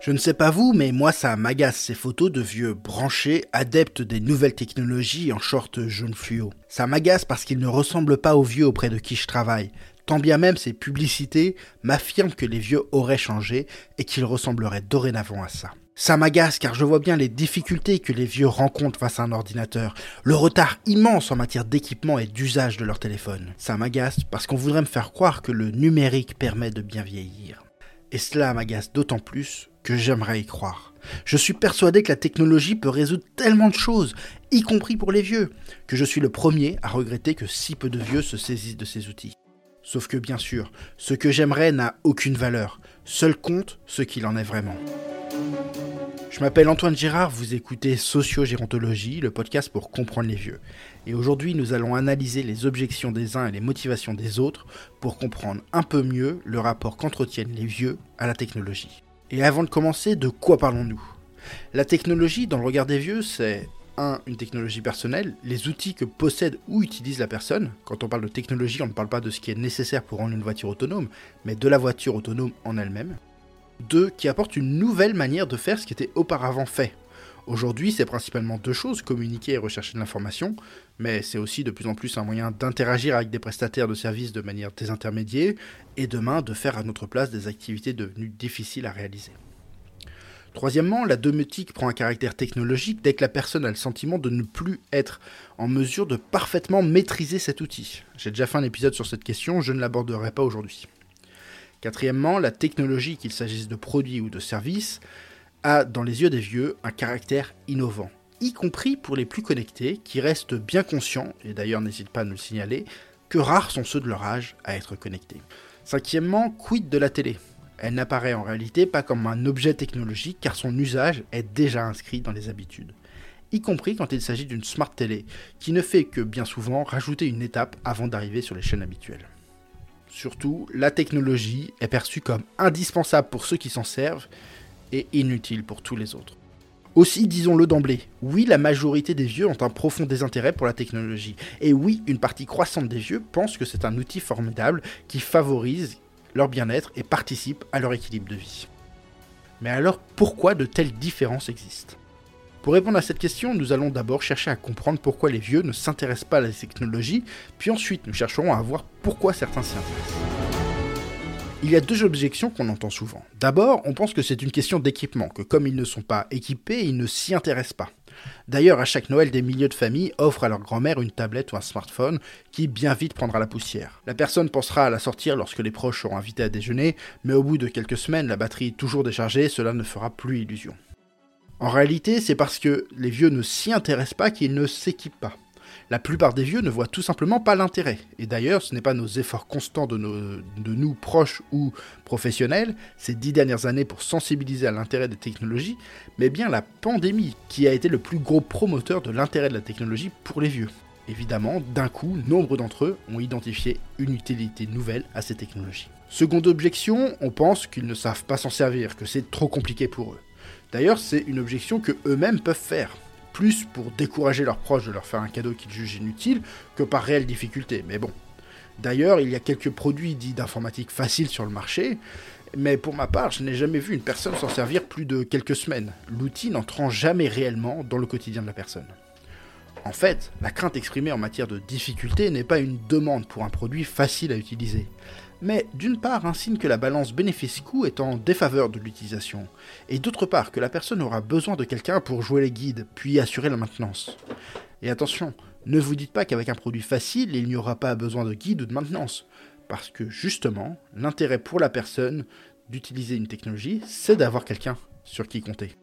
Je ne sais pas vous, mais moi ça m'agace ces photos de vieux branchés, adeptes des nouvelles technologies en short jaune fluo. Ça m'agace parce qu'ils ne ressemblent pas aux vieux auprès de qui je travaille. Tant bien même ces publicités m'affirment que les vieux auraient changé et qu'ils ressembleraient dorénavant à ça. Ça m'agace car je vois bien les difficultés que les vieux rencontrent face à un ordinateur, le retard immense en matière d'équipement et d'usage de leur téléphone. Ça m'agace parce qu'on voudrait me faire croire que le numérique permet de bien vieillir. Et cela m'agace d'autant plus que j'aimerais y croire. Je suis persuadé que la technologie peut résoudre tellement de choses, y compris pour les vieux, que je suis le premier à regretter que si peu de vieux se saisissent de ces outils. Sauf que bien sûr, ce que j'aimerais n'a aucune valeur, seul compte ce qu'il en est vraiment. Je m'appelle Antoine Girard, vous écoutez Sociogérontologie, le podcast pour comprendre les vieux. Et aujourd'hui, nous allons analyser les objections des uns et les motivations des autres pour comprendre un peu mieux le rapport qu'entretiennent les vieux à la technologie. Et avant de commencer, de quoi parlons-nous? La technologie, dans le regard des vieux, c'est 1. Une technologie personnelle, les outils que possède ou utilise la personne. Quand on parle de technologie, on ne parle pas de ce qui est nécessaire pour rendre une voiture autonome, mais de la voiture autonome en elle-même. 2. Qui apporte une nouvelle manière de faire ce qui était auparavant fait. Aujourd'hui, c'est principalement deux choses, communiquer et rechercher de l'information, mais c'est aussi de plus en plus un moyen d'interagir avec des prestataires de services de manière désintermédiée, et demain de faire à notre place des activités devenues difficiles à réaliser. Troisièmement, la domotique prend un caractère technologique dès que la personne a le sentiment de ne plus être en mesure de parfaitement maîtriser cet outil. J'ai déjà fait un épisode sur cette question, je ne l'aborderai pas aujourd'hui. Quatrièmement, la technologie, qu'il s'agisse de produits ou de services, a dans les yeux des vieux un caractère innovant, y compris pour les plus connectés, qui restent bien conscients, et d'ailleurs n'hésitent pas à nous le signaler, que rares sont ceux de leur âge à être connectés. Cinquièmement, quid de la télé? Elle n'apparaît en réalité pas comme un objet technologique car son usage est déjà inscrit dans les habitudes, y compris quand il s'agit d'une smart télé, qui ne fait que bien souvent rajouter une étape avant d'arriver sur les chaînes habituelles. Surtout, la technologie est perçue comme indispensable pour ceux qui s'en servent, et inutile pour tous les autres. Aussi, disons-le d'emblée, oui, la majorité des vieux ont un profond désintérêt pour la technologie. Et oui, une partie croissante des vieux pense que c'est un outil formidable qui favorise leur bien-être et participe à leur équilibre de vie. Mais alors, pourquoi de telles différences existent? Pour répondre à cette question, nous allons d'abord chercher à comprendre pourquoi les vieux ne s'intéressent pas à la technologie, puis ensuite nous chercherons à voir pourquoi certains s'y intéressent. Il y a deux objections qu'on entend souvent. D'abord, on pense que c'est une question d'équipement, que comme ils ne sont pas équipés, ils ne s'y intéressent pas. D'ailleurs, à chaque Noël, des milieux de familles offrent à leur grand-mère une tablette ou un smartphone qui bien vite prendra la poussière. La personne pensera à la sortir lorsque les proches seront invités à déjeuner, mais au bout de quelques semaines, la batterie toujours déchargée, cela ne fera plus illusion. En réalité, c'est parce que les vieux ne s'y intéressent pas qu'ils ne s'équipent pas. La plupart des vieux ne voient tout simplement pas l'intérêt. Et d'ailleurs, ce n'est pas nos efforts constants de, nous, proches ou professionnels, ces dix dernières années pour sensibiliser à l'intérêt des technologies, mais bien la pandémie qui a été le plus gros promoteur de l'intérêt de la technologie pour les vieux. Évidemment, d'un coup, nombre d'entre eux ont identifié une utilité nouvelle à ces technologies. Seconde objection, on pense qu'ils ne savent pas s'en servir, que c'est trop compliqué pour eux. D'ailleurs, c'est une objection que eux-mêmes peuvent faire plus pour décourager leurs proches de leur faire un cadeau qu'ils jugent inutile que par réelle difficulté. Mais bon. D'ailleurs, il y a quelques produits dits d'informatique facile sur le marché, mais pour ma part, je n'ai jamais vu une personne s'en servir plus de quelques semaines, l'outil n'entrant jamais réellement dans le quotidien de la personne. En fait, la crainte exprimée en matière de difficulté n'est pas une demande pour un produit facile à utiliser mais d'une part un signe que la balance bénéfice-coût est en défaveur de l'utilisation, et d'autre part que la personne aura besoin de quelqu'un pour jouer les guides, puis assurer la maintenance. Et attention, ne vous dites pas qu'avec un produit facile, il n'y aura pas besoin de guide ou de maintenance, parce que justement, l'intérêt pour la personne d'utiliser une technologie, c'est d'avoir quelqu'un sur qui compter.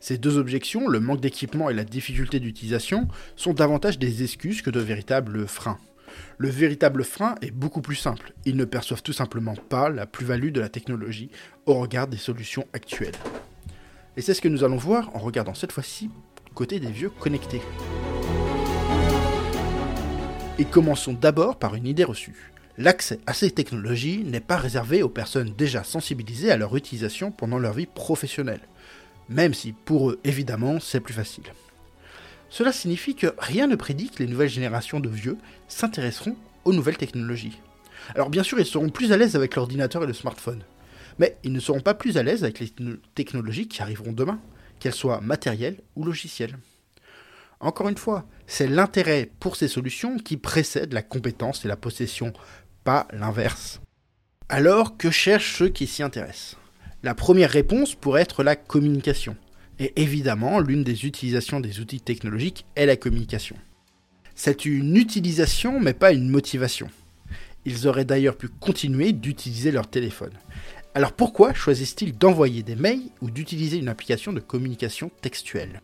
Ces deux objections, le manque d'équipement et la difficulté d'utilisation, sont davantage des excuses que de véritables freins. Le véritable frein est beaucoup plus simple. Ils ne perçoivent tout simplement pas la plus-value de la technologie au regard des solutions actuelles. Et c'est ce que nous allons voir en regardant cette fois-ci côté des vieux connectés. Et commençons d'abord par une idée reçue. L'accès à ces technologies n'est pas réservé aux personnes déjà sensibilisées à leur utilisation pendant leur vie professionnelle, même si pour eux évidemment c'est plus facile. Cela signifie que rien ne prédit que les nouvelles générations de vieux s'intéresseront aux nouvelles technologies. Alors bien sûr, ils seront plus à l'aise avec l'ordinateur et le smartphone. Mais ils ne seront pas plus à l'aise avec les technologies qui arriveront demain, qu'elles soient matérielles ou logicielles. Encore une fois, c'est l'intérêt pour ces solutions qui précède la compétence et la possession, pas l'inverse. Alors, que cherchent ceux qui s'y intéressent? La première réponse pourrait être la communication. Et évidemment, l'une des utilisations des outils technologiques est la communication. C'est une utilisation, mais pas une motivation. Ils auraient d'ailleurs pu continuer d'utiliser leur téléphone. Alors pourquoi choisissent-ils d'envoyer des mails ou d'utiliser une application de communication textuelle?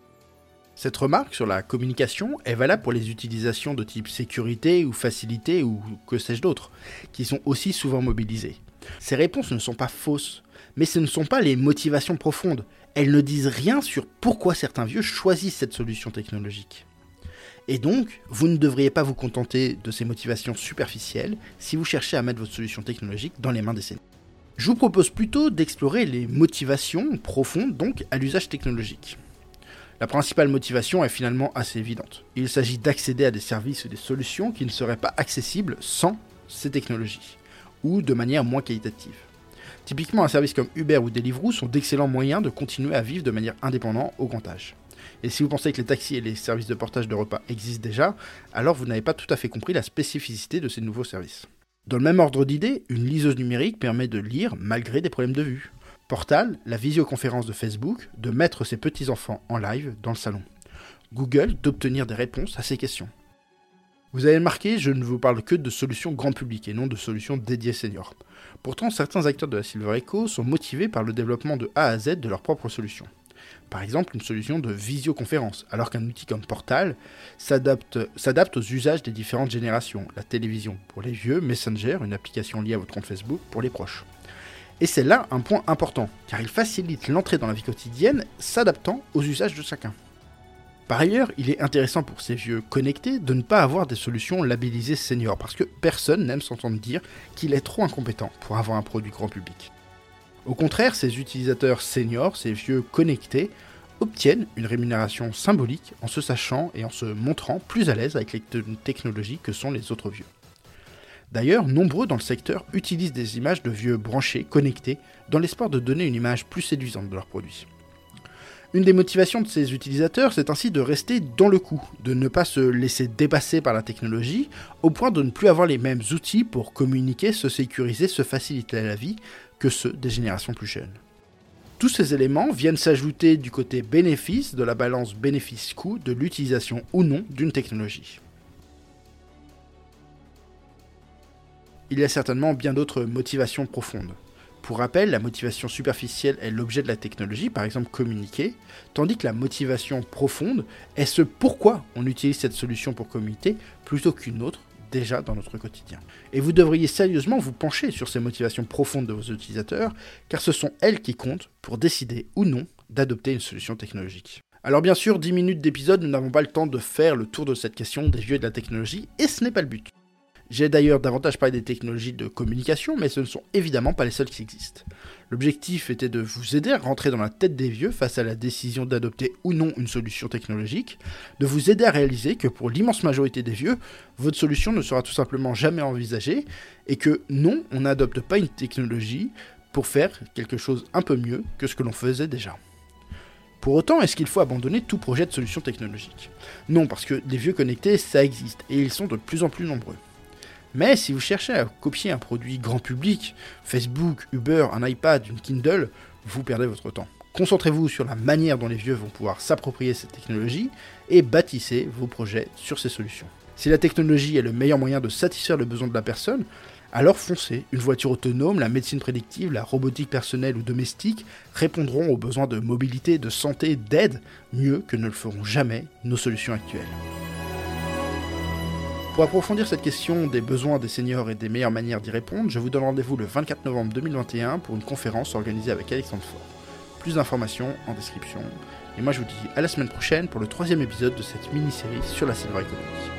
Cette remarque sur la communication est valable pour les utilisations de type sécurité ou facilité ou que sais-je d'autre, qui sont aussi souvent mobilisées. Ces réponses ne sont pas fausses, mais ce ne sont pas les motivations profondes. Elles ne disent rien sur pourquoi certains vieux choisissent cette solution technologique. Et donc, vous ne devriez pas vous contenter de ces motivations superficielles si vous cherchez à mettre votre solution technologique dans les mains des seniors. Je vous propose plutôt d'explorer les motivations profondes donc à l'usage technologique. La principale motivation est finalement assez évidente. Il s'agit d'accéder à des services ou des solutions qui ne seraient pas accessibles sans ces technologies, ou de manière moins qualitative. Typiquement, un service comme Uber ou Deliveroo sont d'excellents moyens de continuer à vivre de manière indépendante au grand âge. Et si vous pensez que les taxis et les services de portage de repas existent déjà, alors vous n'avez pas tout à fait compris la spécificité de ces nouveaux services. Dans le même ordre d'idées, une liseuse numérique permet de lire malgré des problèmes de vue. Portal, la visioconférence de Facebook, de mettre ses petits-enfants en live dans le salon. Google, d'obtenir des réponses à ces questions. Vous avez remarqué, je ne vous parle que de solutions grand public et non de solutions dédiées seniors. Pourtant, certains acteurs de la Silver Echo sont motivés par le développement de A à Z de leurs propres solutions par exemple une solution de visioconférence, alors qu'un outil comme Portal s'adapte aux usages des différentes générations. La télévision pour les vieux, Messenger, une application liée à votre compte Facebook pour les proches. Et c'est là un point important, car il facilite l'entrée dans la vie quotidienne, s'adaptant aux usages de chacun. Par ailleurs, il est intéressant pour ces vieux connectés de ne pas avoir des solutions labellisées senior, parce que personne n'aime s'entendre dire qu'il est trop incompétent pour avoir un produit grand public. Au contraire, ces utilisateurs seniors, ces vieux connectés, obtiennent une rémunération symbolique en se sachant et en se montrant plus à l'aise avec les technologies que sont les autres vieux. D'ailleurs, nombreux dans le secteur utilisent des images de vieux branchés, connectés, dans l'espoir de donner une image plus séduisante de leurs produits. Une des motivations de ces utilisateurs, c'est ainsi de rester dans le coup, de ne pas se laisser dépasser par la technologie, au point de ne plus avoir les mêmes outils pour communiquer, se sécuriser, se faciliter la vie, que ceux des générations plus jeunes. Tous ces éléments viennent s'ajouter du côté bénéfice de la balance bénéfice-coût de l'utilisation ou non d'une technologie. Il y a certainement bien d'autres motivations profondes. Pour rappel, la motivation superficielle est l'objet de la technologie, par exemple communiquer, tandis que la motivation profonde est ce pourquoi on utilise cette solution pour communiquer plutôt qu'une autre déjà dans notre quotidien. Et vous devriez sérieusement vous pencher sur ces motivations profondes de vos utilisateurs, car ce sont elles qui comptent pour décider ou non d'adopter une solution technologique. Alors bien sûr, 10 minutes d'épisode, nous n'avons pas le temps de faire le tour de cette question des vieux de la technologie, et ce n'est pas le but. J'ai d'ailleurs davantage parlé des technologies de communication, mais ce ne sont évidemment pas les seules qui existent. L'objectif était de vous aider à rentrer dans la tête des vieux face à la décision d'adopter ou non une solution technologique, de vous aider à réaliser que pour l'immense majorité des vieux, votre solution ne sera tout simplement jamais envisagée, et que non, on n'adopte pas une technologie pour faire quelque chose un peu mieux que ce que l'on faisait déjà. Pour autant, est-ce qu'il faut abandonner tout projet de solution technologique? Non, parce que les vieux connectés, ça existe, et ils sont de plus en plus nombreux. Mais si vous cherchez à copier un produit grand public, Facebook, Uber, un iPad, une Kindle, vous perdez votre temps. Concentrez-vous sur la manière dont les vieux vont pouvoir s'approprier cette technologie et bâtissez vos projets sur ces solutions. Si la technologie est le meilleur moyen de satisfaire le besoin de la personne, alors foncez. Une voiture autonome, la médecine prédictive, la robotique personnelle ou domestique répondront aux besoins de mobilité, de santé, d'aide, mieux que ne le feront jamais nos solutions actuelles. Pour approfondir cette question des besoins des seniors et des meilleures manières d'y répondre, je vous donne rendez-vous le 24 novembre 2021 pour une conférence organisée avec Alexandre Faure. Plus d'informations en description. Et moi je vous dis à la semaine prochaine pour le troisième épisode de cette mini-série sur la Silver Economy.